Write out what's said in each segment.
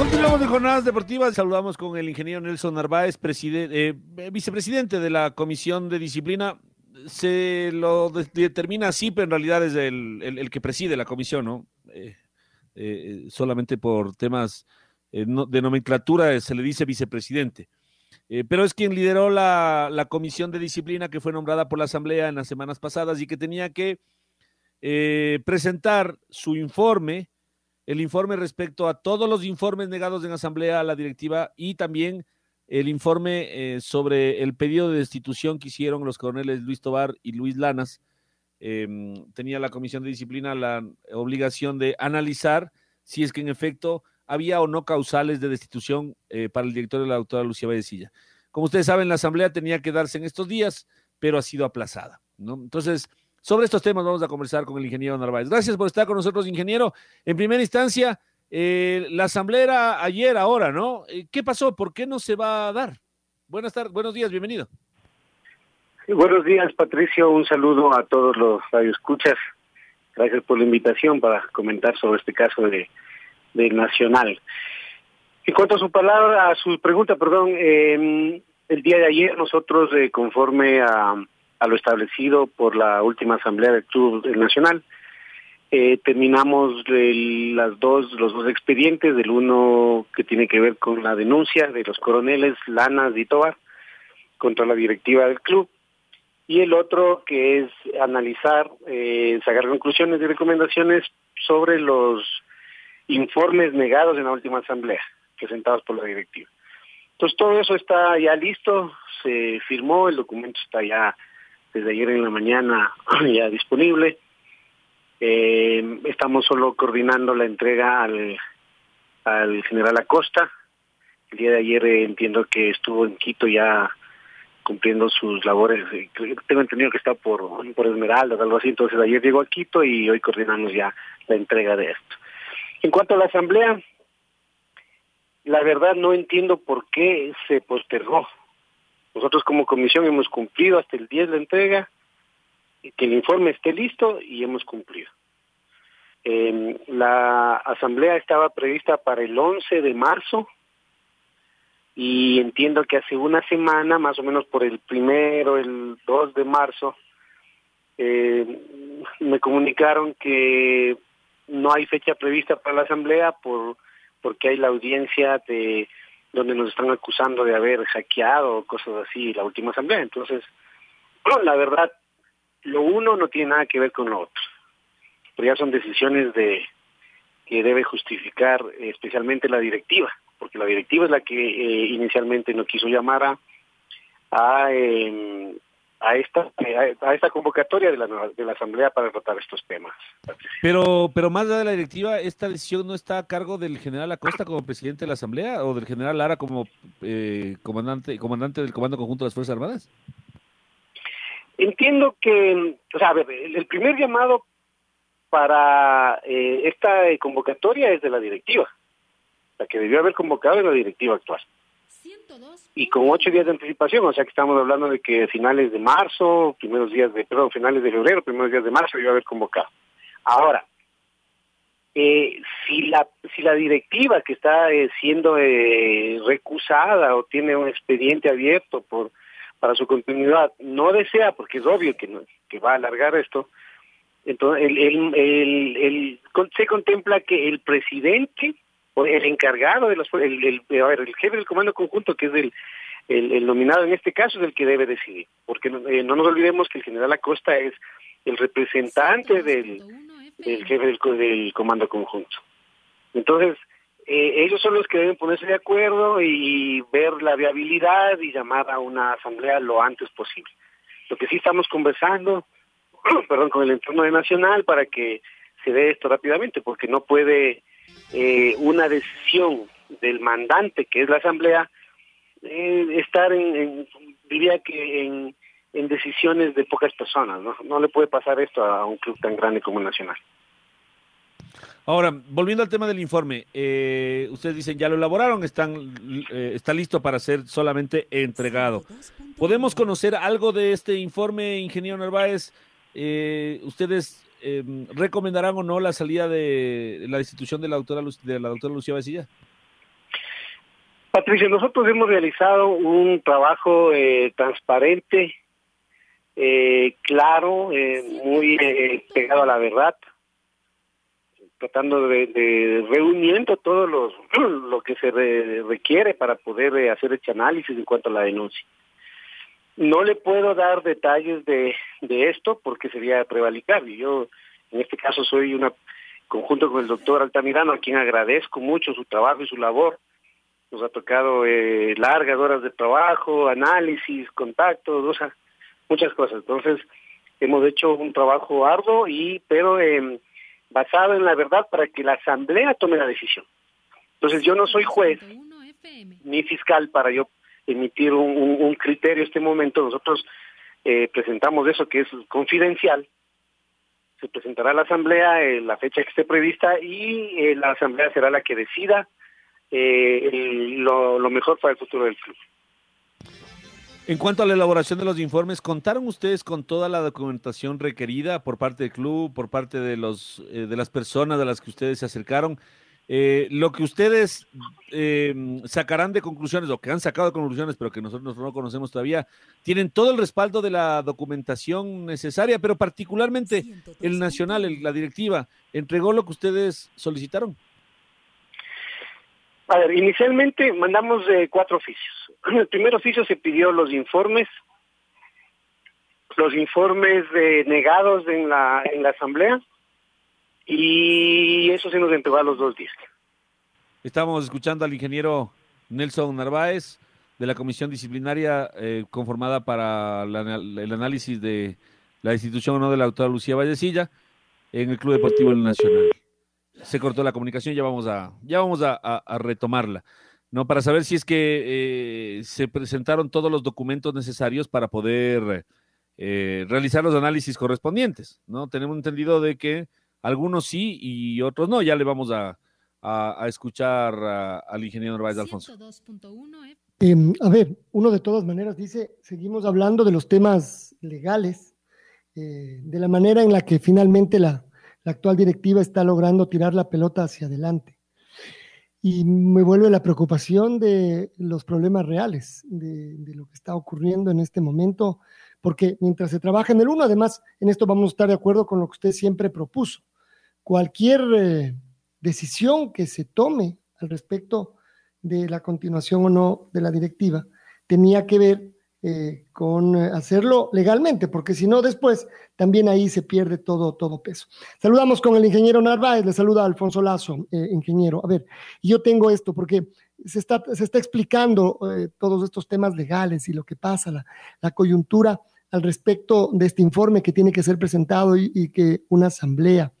Continuamos de jornadas deportivas. Saludamos con el ingeniero Nelson Narváez, eh, vicepresidente de la Comisión de Disciplina. Se lo determina así, pero en realidad es el, que preside la comisión, ¿no? Eh, eh, solamente por temas de nomenclatura se le dice vicepresidente. pero es quien lideró la, la, comisión de disciplina que fue nombrada por la Asamblea en las semanas pasadas y que tenía que presentar su informe el informe respecto a todos los informes negados en asamblea a la directiva y también el informe eh, sobre el pedido de destitución que hicieron los coroneles Luis Tobar y Luis Lanas. Em, tenía la comisión de disciplina la obligación de analizar si es que en efecto había o no causales de destitución eh, para el director de la doctora Lucía Vallecilla. Como ustedes saben, la asamblea tenía que darse en estos días, pero ha sido aplazada. ¿no? Entonces, sobre estos temas vamos a conversar con el ingeniero Narváez. Gracias por estar con nosotros, ingeniero. En primera instancia, eh, la asamblea ayer, ahora, ¿no? Eh, ¿Qué pasó? ¿Por qué no se va a dar? Buenas tardes, buenos días, bienvenido. buenos días, Patricio. Un saludo a todos los radioescuchas. Gracias por la invitación para comentar sobre este caso de, Nacional. En cuanto a su palabra, a su pregunta, perdón, eh, el día de ayer nosotros, conforme a a lo establecido por la última asamblea del Club Nacional. Eh, terminamos las dos, los dos expedientes, del uno que tiene que ver con la denuncia de los coroneles Lanas y Tobar contra la directiva del club, y el otro que es analizar, eh, sacar conclusiones y recomendaciones sobre los informes negados en la última asamblea, presentados por la directiva. Entonces todo eso está ya listo, se firmó, el documento está ya desde ayer en la mañana ya disponible. Eh, estamos solo coordinando la entrega al, al general Acosta. El día de ayer eh, entiendo que estuvo en Quito ya cumpliendo sus labores. Eh, tengo entendido que está por, por Esmeralda o algo así. Entonces ayer llegó a Quito y hoy coordinamos ya la entrega de esto. En cuanto a la asamblea, la verdad no entiendo por qué se postergó. Nosotros como comisión hemos cumplido hasta el 10 la entrega, que el informe esté listo y hemos cumplido. Eh, la asamblea estaba prevista para el 11 de marzo y entiendo que hace una semana, más o menos por el primero, el 2 de marzo, eh, me comunicaron que no hay fecha prevista para la asamblea por porque hay la audiencia de donde nos están acusando de haber hackeado cosas así la última asamblea. Entonces, la verdad, lo uno no tiene nada que ver con lo otro. Pero ya son decisiones de que debe justificar especialmente la directiva, porque la directiva es la que eh, inicialmente no quiso llamar a, a em, a esta a, esta convocatoria de la, de la asamblea para tratar estos temas. Pero pero más allá de la directiva, esta decisión no está a cargo del general Acosta como presidente de la asamblea o del general Lara como eh, comandante comandante del comando conjunto de las fuerzas armadas. Entiendo que, o sea, a ver, el primer llamado para eh, esta convocatoria es de la directiva. La que debió haber convocado es la directiva actual y con ocho días de anticipación, o sea que estamos hablando de que finales de marzo, primeros días de, perdón, finales de febrero, primeros días de marzo iba a haber convocado. Ahora, eh, si la si la directiva que está eh, siendo eh, recusada o tiene un expediente abierto por para su continuidad no desea, porque es obvio que que va a alargar esto, entonces el, el, el, se contempla que el presidente el encargado de los el, el, a ver, el jefe del comando conjunto que es el, el, nominado en este caso es el que debe decidir porque eh, no nos olvidemos que el general Acosta es el representante del del jefe del, del comando conjunto. Entonces, eh, ellos son los que deben ponerse de acuerdo y ver la viabilidad y llamar a una asamblea lo antes posible. Lo que sí estamos conversando, perdón, con el entorno de Nacional para que se dé esto rápidamente, porque no puede eh, una decisión del mandante, que es la asamblea, eh, estar en, diría que en, decisiones de pocas personas, ¿no? No le puede pasar esto a un club tan grande como el Nacional. Ahora, volviendo al tema del informe, eh, ustedes dicen ya lo elaboraron, están, está listo para ser solamente entregado. ¿Podemos conocer algo de este informe, ingeniero Narváez? ¿Ustedes em, recomendarán o no la salida de la institución de la doctora, de la doctora Lucía Vecilla? Patricia, nosotros hemos realizado un trabajo transparente, claro, muy pegado a la verdad tratando de, reuniendo todo los, lo que se requiere para poder eh, hacer este análisis en cuanto a la denuncia. No le puedo dar detalles de, de esto porque sería prevalicar. Y yo, en este caso, soy una, conjunto con el doctor Altamirano, a quien agradezco mucho su trabajo y su labor. Nos ha tocado eh, largas horas de trabajo, análisis, contactos, o sea, muchas cosas. Entonces, hemos hecho un trabajo arduo, y pero... Eh, basado en la verdad para que la asamblea tome la decisión. Entonces yo no soy juez ni fiscal para yo emitir un, criterio en este momento. Nosotros eh, presentamos eso que es confidencial. Se presentará a la asamblea en la fecha que esté prevista y eh, la asamblea será la que decida eh, lo, lo mejor para el futuro del club. En cuanto a la elaboración de los informes, ¿contaron ustedes con toda la documentación requerida por parte del club, por parte de, los, eh, de las personas a las que ustedes se acercaron? Eh, lo que ustedes eh, sacarán de conclusiones, o que han sacado de conclusiones, pero que nosotros no conocemos todavía, tienen todo el respaldo de la documentación necesaria, pero particularmente el nacional, la directiva, entregó lo que ustedes solicitaron. A ver, inicialmente mandamos eh, cuatro oficios. En el primer oficio se pidió los informes, los informes negados en la, en la asamblea, y eso se nos entregó a los dos días. Estamos escuchando al ingeniero Nelson Narváez de la comisión disciplinaria eh, conformada para el análisis de la institución o no de la autora Lucía Vallecilla en el Club Deportivo Nacional se cortó la comunicación, ya vamos a, ya vamos a, retomarla, ¿no? Para saber si es que eh, se presentaron todos los documentos necesarios para poder eh, realizar los análisis correspondientes, ¿no? Tenemos entendido de que algunos sí y otros no, ya le vamos a, escuchar al ingeniero Narváez de Alfonso. Em, a ver, uno de todas maneras dice, seguimos hablando de los temas legales, eh, de la manera en la que finalmente la, la actual directiva está logrando tirar la pelota hacia adelante. Y me vuelve la preocupación de los problemas reales, de, lo que está ocurriendo en este momento, porque mientras se trabaja en el uno, además, en esto vamos a estar de acuerdo con lo que usted siempre propuso. Cualquier eh, decisión que se tome al respecto de la continuación o no de la directiva tenía que ver eh, con eh, hacerlo legalmente, porque si no, después también ahí se pierde todo, todo peso. Saludamos con el ingeniero Narváez, le saluda Alfonso Lazo, ingeniero. A ver, yo tengo esto porque se está, se está explicando todos estos temas legales y lo que pasa, la, coyuntura al respecto de este informe que tiene que ser presentado y que una asamblea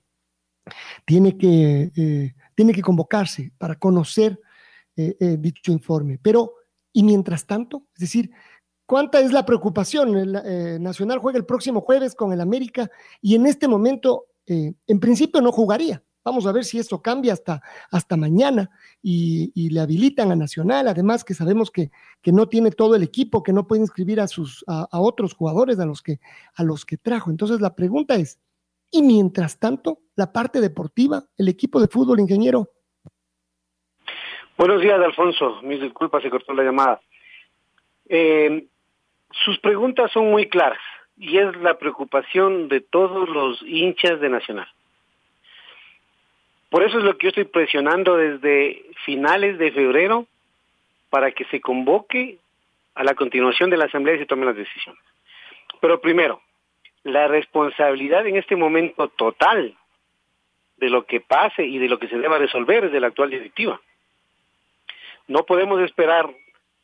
tiene que, tiene que convocarse para conocer dicho informe. Pero, y mientras tanto, es decir, ¿Cuánta es la preocupación? El eh, Nacional juega el próximo jueves con el América y en este momento, eh, en principio, no jugaría. Vamos a ver si esto cambia hasta, hasta mañana y, le habilitan a Nacional, además que sabemos que, que, no tiene todo el equipo, que no puede inscribir a, sus, a, otros jugadores a los, que, a los que trajo. Entonces la pregunta es, ¿y mientras tanto la parte deportiva, el equipo de fútbol, ingeniero? Buenos días, Alfonso. Mis disculpas, se cortó la llamada. Eh, sus preguntas son muy claras y es la preocupación de todos los hinchas de Nacional. Por eso es lo que yo estoy presionando desde finales de febrero para que se convoque a la continuación de la Asamblea y se tomen las decisiones. Pero primero, la responsabilidad en este momento total de lo que pase y de lo que se deba resolver desde la actual directiva. No podemos esperar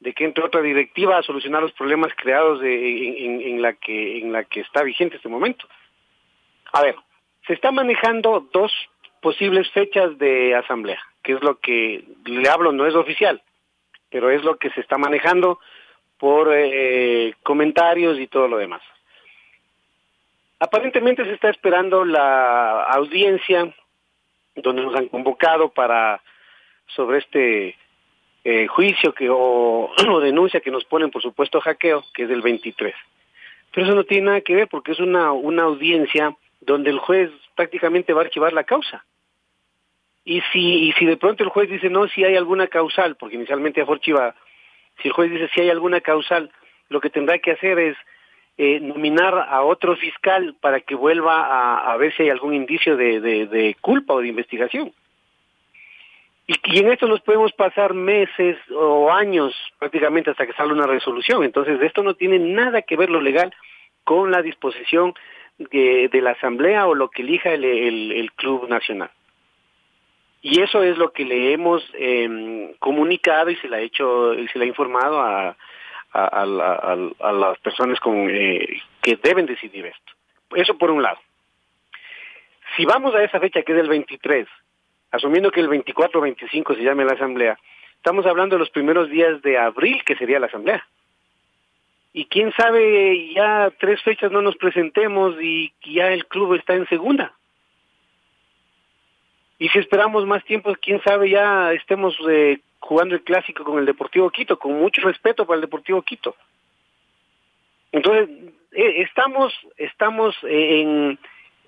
de que entre otra directiva a solucionar los problemas creados en, la que, en la que está vigente este momento. A ver, se está manejando dos posibles fechas de asamblea, que es lo que le hablo, no es oficial, pero es lo que se está manejando por eh, comentarios y todo lo demás. Aparentemente se está esperando la audiencia donde nos han convocado para sobre este eh, juicio que o, denuncia que nos ponen por supuesto hackeo, que es del 23. Pero eso no tiene nada que ver porque es una, una audiencia donde el juez prácticamente va a archivar la causa. Y si, y si de pronto el juez dice no, si hay alguna causal, porque inicialmente fue archivada, si el juez dice si hay alguna causal, lo que tendrá que hacer es eh, nominar a otro fiscal para que vuelva a, ver si hay algún indicio de, culpa o de investigación. Y, en esto nos podemos pasar meses o años prácticamente hasta que salga una resolución. Entonces, esto no tiene nada que ver lo legal con la disposición de, la Asamblea o lo que elija el, Club Nacional. Y eso es lo que le hemos em, comunicado y se le ha hecho, y se le ha informado a, a, las personas con, eh, que deben decidir esto. Eso por un lado. Si vamos a esa fecha que es el 23, asumiendo que el 24 o 25 se llame la asamblea, estamos hablando de los primeros días de abril que sería la asamblea. Y quién sabe, ya tres fechas no nos presentemos y ya el club está en segunda. Y si esperamos más tiempo, quién sabe, ya estemos eh, jugando el clásico con el Deportivo Quito, con mucho respeto para el Deportivo Quito. Entonces, eh, estamos, estamos en,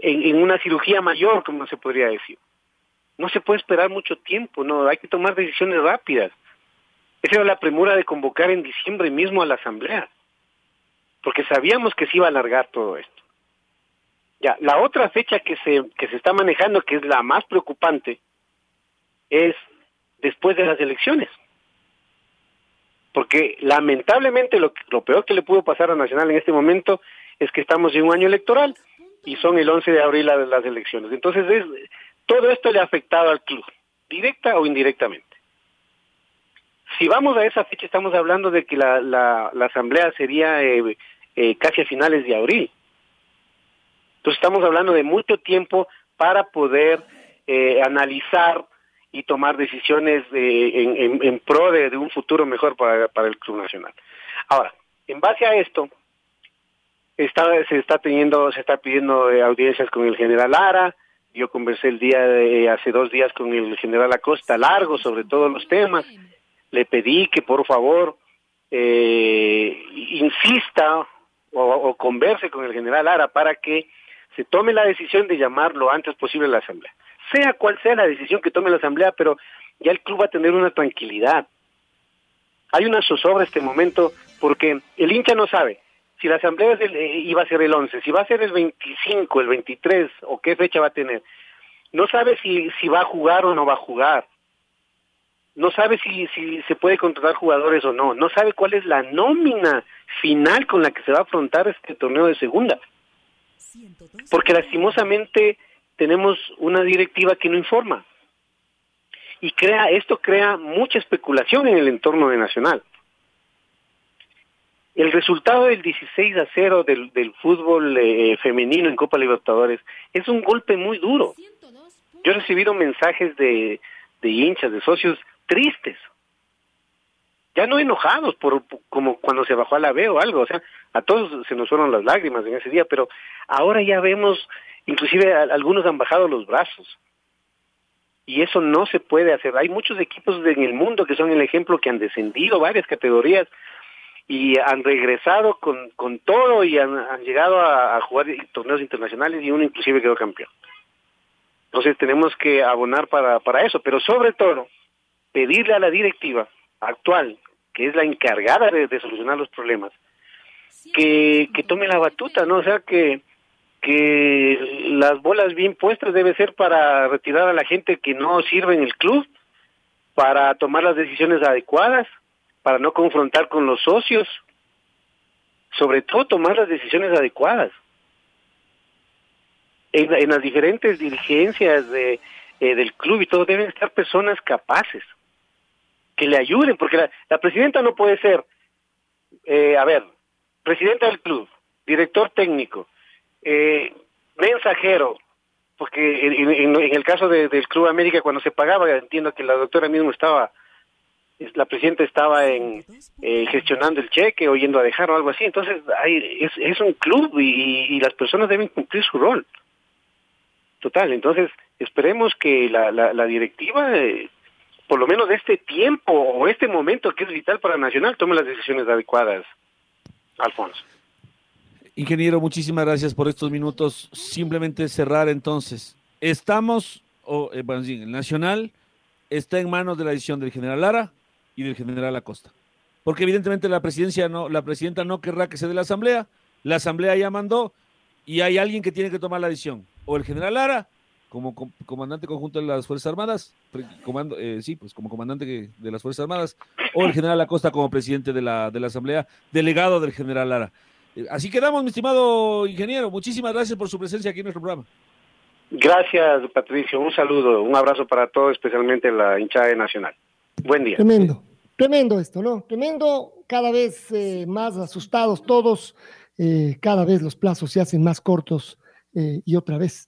en, una cirugía mayor, como se podría decir. No se puede esperar mucho tiempo, no, hay que tomar decisiones rápidas. Esa era la premura de convocar en diciembre mismo a la asamblea, porque sabíamos que se iba a alargar todo esto. Ya, la otra fecha que se, que se está manejando, que es la más preocupante, es después de las elecciones. Porque lamentablemente lo, lo peor que le pudo pasar a Nacional en este momento es que estamos en un año electoral y son el 11 de abril las, elecciones. Entonces es, todo esto le ha afectado al club, directa o indirectamente. Si vamos a esa fecha, estamos hablando de que la, la, asamblea sería eh, eh, casi a finales de abril. Estamos hablando de mucho tiempo para poder eh, analizar y tomar decisiones en, pro de, un futuro mejor para, el Club Nacional. Ahora, en base a esto, está, se está teniendo, se está pidiendo eh, audiencias con el general Lara, yo conversé el día de, hace dos días con el general Acosta largo sobre todos los temas, le pedí que por favor eh, insista o, o converse con el general Lara para que se tome la decisión de llamar lo antes posible a la Asamblea. Sea cual sea la decisión que tome la Asamblea, pero ya el club va a tener una tranquilidad. Hay una zozobra este momento porque el hincha no sabe si la Asamblea eh, iba a ser el 11, si va a ser el 25, el 23 o qué fecha va a tener. No sabe si, si va a jugar o no va a jugar. No sabe si, si se puede contratar jugadores o no. No sabe cuál es la nómina final con la que se va a afrontar este torneo de segunda. Porque lastimosamente tenemos una directiva que no informa. Y crea, esto crea mucha especulación en el entorno de Nacional. El resultado del 16 a 0 del, del fútbol eh, femenino en Copa Libertadores es un golpe muy duro. Yo he recibido mensajes de, de hinchas, de socios tristes, ya no enojados por, como cuando se bajó a la B o algo, o sea, a todos se nos fueron las lágrimas en ese día, pero ahora ya vemos, inclusive algunos han bajado los brazos. Y eso no se puede hacer. Hay muchos equipos en el mundo que son el ejemplo que han descendido varias categorías y han regresado con, con todo y han, llegado a, a, jugar torneos internacionales y uno inclusive quedó campeón. Entonces tenemos que abonar para, para eso, pero sobre todo pedirle a la directiva actual que es la encargada de, solucionar los problemas, que, que tome la batuta, ¿no? O sea, que, que las bolas bien puestas debe ser para retirar a la gente que no sirve en el club, para tomar las decisiones adecuadas, para no confrontar con los socios, sobre todo tomar las decisiones adecuadas. en, las diferentes dirigencias de, eh, del club y todo deben estar personas capaces que le ayuden, porque la, presidenta no puede ser, eh, a ver, presidenta del club, director técnico, eh, mensajero, porque en, el caso del Club América cuando se pagaba, entiendo que la doctora mismo estaba, la presidenta estaba en eh, gestionando el cheque o yendo a dejar o algo así, entonces hay, es, es un club y, las personas deben cumplir su rol. Total, entonces esperemos que la, la, directiva, eh, por lo menos de este tiempo o este momento que es vital para Nacional, tome las decisiones adecuadas, Alfonso. Ingeniero, muchísimas gracias por estos minutos. Simplemente cerrar entonces. Estamos, o eh, bueno, el Nacional está en manos de la decisión del general Lara y del general Acosta. Porque evidentemente la presidencia no, la presidenta no querrá que se dé la asamblea, la asamblea ya mandó y hay alguien que tiene que tomar la decisión. O el general Lara, como comandante conjunto de las Fuerzas Armadas, comando, eh, sí, pues como comandante de las Fuerzas Armadas, o el general Acosta como presidente de la, de la asamblea, delegado del general Lara. Eh, así quedamos, mi estimado ingeniero. Muchísimas gracias por su presencia aquí en nuestro programa. Gracias, Patricio. Un saludo, un abrazo para todos, especialmente la hinchada nacional. Buen día. Tremendo, tremendo esto, ¿no? Tremendo, cada vez eh, más asustados todos, eh, cada vez los plazos se hacen más cortos y otra vez